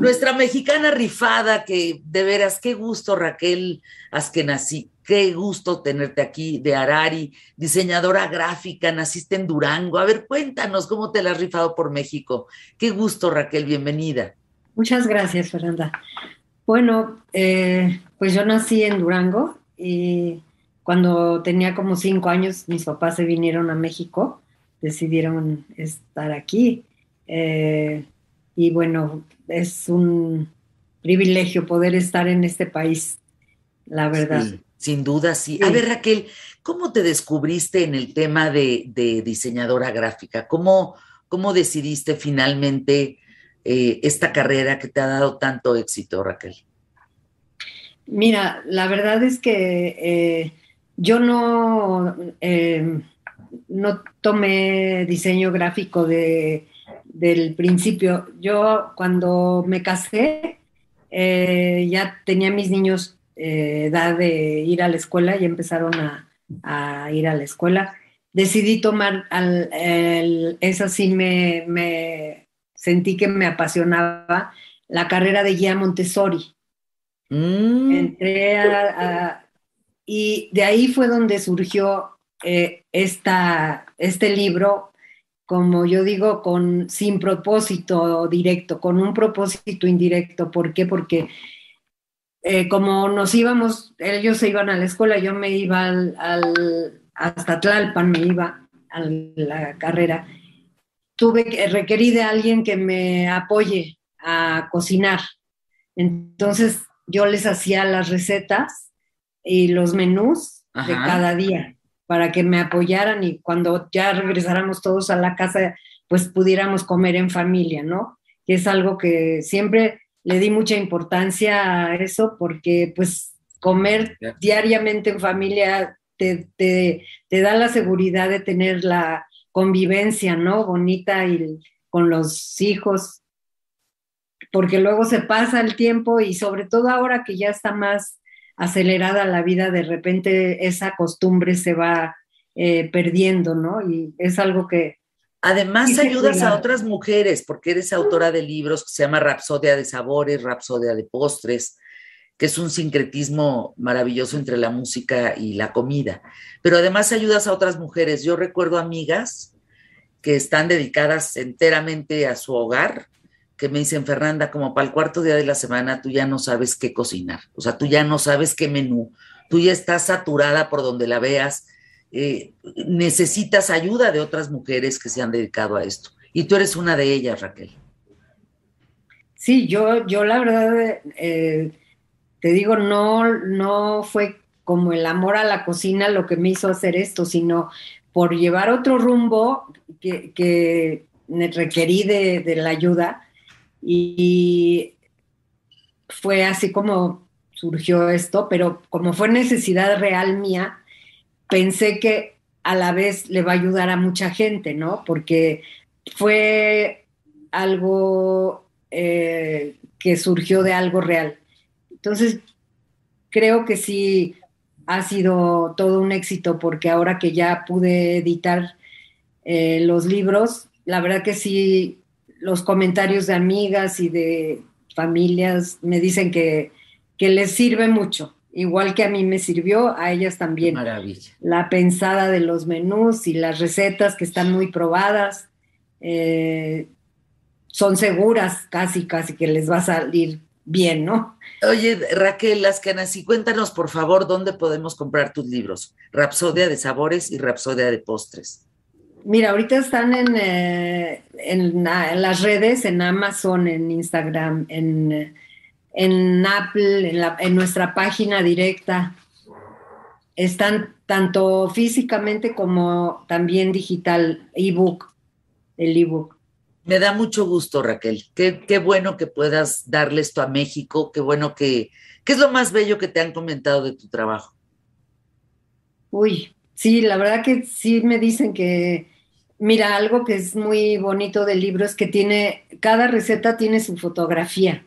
Nuestra mexicana rifada, que de veras, qué gusto, Raquel Askenazi, qué gusto tenerte aquí, de Arari, diseñadora gráfica, naciste en Durango. A ver, cuéntanos cómo te la has rifado por México. Qué gusto, Raquel, bienvenida. Muchas gracias, Fernanda. Bueno, eh, pues yo nací en Durango y cuando tenía como cinco años mis papás se vinieron a México, decidieron estar aquí. Eh, y bueno, es un privilegio poder estar en este país, la verdad. sin duda, sí. A ver, Raquel, ¿cómo te descubriste en el tema de, diseñadora gráfica? ¿Cómo, ¿Cómo, decidiste finalmente eh, esta carrera que te ha dado tanto éxito, Raquel? Mira, la verdad es que eh, yo no, eh, no tomé diseño gráfico de del principio. Yo cuando me casé, eh, ya tenía mis niños eh, edad de ir a la escuela y empezaron a, ir a la escuela. Decidí tomar, al, esa sí me, sentí que me apasionaba, la carrera de guía Montessori. Mm. Entré a, y de ahí fue donde surgió eh, esta, este libro como yo digo, con, sin propósito directo, con un propósito indirecto. ¿Por qué? Porque eh, como nos íbamos, ellos se iban a la escuela, yo me iba al, hasta Tlalpan, me iba a la carrera, tuve que, requerí de alguien que me apoye a cocinar. Entonces yo les hacía las recetas y los menús de cada día para que me apoyaran y cuando ya regresáramos todos a la casa, pues pudiéramos comer en familia, ¿no? Que es algo que siempre le di mucha importancia a eso porque pues comer diariamente en familia te, te, da la seguridad de tener la convivencia, ¿no? Bonita y con los hijos, porque luego se pasa el tiempo y sobre todo ahora que ya está más acelerada la vida, de repente esa costumbre se va eh, perdiendo, ¿no? Y es algo que... Además ayudas a otras mujeres, porque eres autora de libros que se llama Rapsodia de Sabores, Rapsodia de Postres, que es un sincretismo maravilloso entre la música y la comida. Pero además ayudas a otras mujeres. Yo recuerdo amigas que están dedicadas enteramente a su hogar, que me dicen, Fernanda, como para el cuarto día de la semana, tú ya no sabes qué cocinar, o sea, tú ya no sabes qué menú, tú ya estás saturada por donde la veas, eh, necesitas ayuda de otras mujeres que se han dedicado a esto. Y tú eres una de ellas, Raquel. Sí, yo, yo la verdad, eh, te digo, no, no fue como el amor a la cocina lo que me hizo hacer esto, sino por llevar otro rumbo que, requerí de la ayuda y fue así como surgió esto, pero como fue necesidad real mía, pensé que a la vez le va a ayudar a mucha gente, ¿no? Porque fue algo eh, que surgió de algo real. Entonces, creo que sí ha sido todo un éxito porque ahora que ya pude editar eh, los libros, la verdad que sí los comentarios de amigas y de familias me dicen que, les sirve mucho, igual que a mí me sirvió, a ellas también. Maravilla. La pensada de los menús y las recetas que están muy probadas, eh, son seguras, casi, casi que les va a salir bien, ¿no? Oye, Raquel Lascanas, y cuéntanos por favor dónde podemos comprar tus libros, Rapsodia de Sabores y Rapsodia de Postres. Mira, ahorita están en, eh, en, las redes, en Amazon, en Instagram, en, en Apple, en, en, nuestra página directa. Están tanto físicamente como también digital, ebook, el ebook. Me da mucho gusto, Raquel. Qué, qué, bueno que puedas darle esto a México. Qué bueno que. ¿Qué es lo más bello que te han comentado de tu trabajo? Uy, sí, la verdad que sí me dicen que Mira, algo que es muy bonito del libro es que tiene, cada receta tiene su fotografía.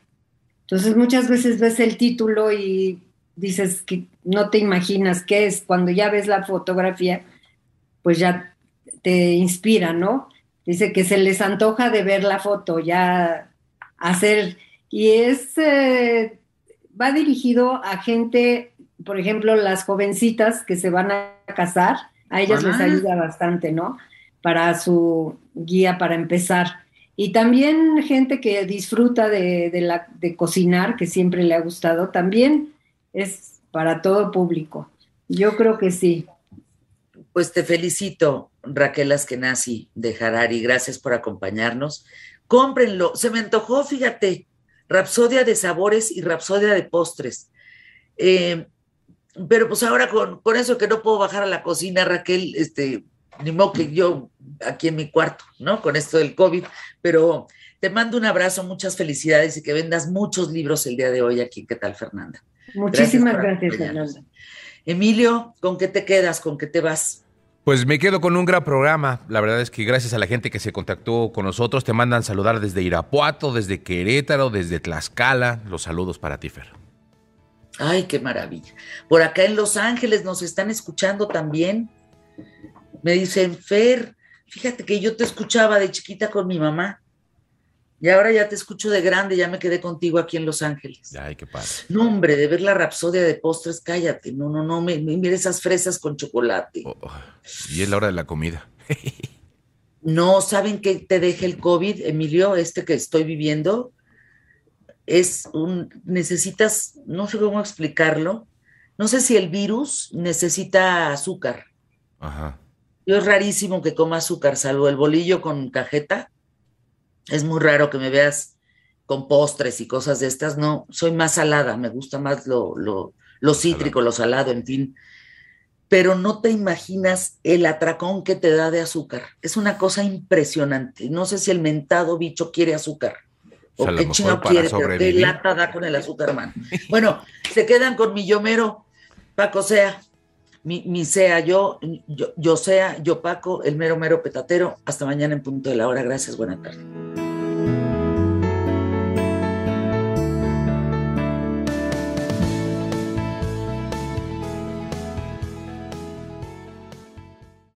Entonces muchas veces ves el título y dices que no te imaginas qué es. Cuando ya ves la fotografía, pues ya te inspira, ¿no? Dice que se les antoja de ver la foto, ya hacer y es, eh, va dirigido a gente, por ejemplo, las jovencitas que se van a casar, a ellas les ayuda bastante, ¿no? Para su guía para empezar. Y también gente que disfruta de, la, de cocinar, que siempre le ha gustado, también es para todo público. Yo creo que sí. Pues te felicito, Raquel Askenazi de Harari. Gracias por acompañarnos. Cómprenlo. Se me antojó, fíjate, Rapsodia de sabores y Rapsodia de postres. Eh, pero pues ahora con, con, eso que no puedo bajar a la cocina, Raquel, este, ni modo que yo aquí en mi cuarto, ¿no? Con esto del COVID, pero te mando un abrazo, muchas felicidades y que vendas muchos libros el día de hoy aquí. ¿Qué tal, Fernanda? Muchísimas gracias, Fernanda. Emilio, ¿con qué te quedas? ¿Con qué te vas? Pues me quedo con un gran programa. La verdad es que gracias a la gente que se contactó con nosotros, te mandan saludar desde Irapuato, desde Querétaro, desde Tlaxcala. Los saludos para ti, Fer. Ay, qué maravilla. Por acá en Los Ángeles nos están escuchando también. Me dicen, Fer, fíjate que yo te escuchaba de chiquita con mi mamá. Y ahora ya te escucho de grande, ya me quedé contigo aquí en Los Ángeles. Ay, qué padre. No, hombre, de ver la rapsodia de postres, cállate. No, no, no, me, mire esas fresas con chocolate. Oh, oh, y es la hora de la comida. no, ¿saben qué te deja el COVID, Emilio? Este que estoy viviendo. Es un, necesitas, no sé cómo explicarlo. No sé si el virus necesita azúcar. Ajá. Yo es rarísimo que coma azúcar, salvo el bolillo con cajeta es muy raro que me veas con postres y cosas de estas. No, soy más salada, me gusta más lo, lo, cítrico, lo salado, en fin. Pero no te imaginas el atracón que te da de azúcar. Es una cosa impresionante. No sé si el mentado bicho quiere azúcar. O, qué chino quiere, pero qué lata da con el azúcar, man. Bueno, se quedan con mi yo mero, Paco Sea, mi, mi sea, yo, yo, yo sea, yo Paco, el mero mero petatero. Hasta mañana en punto de la hora. Gracias, buena tarde.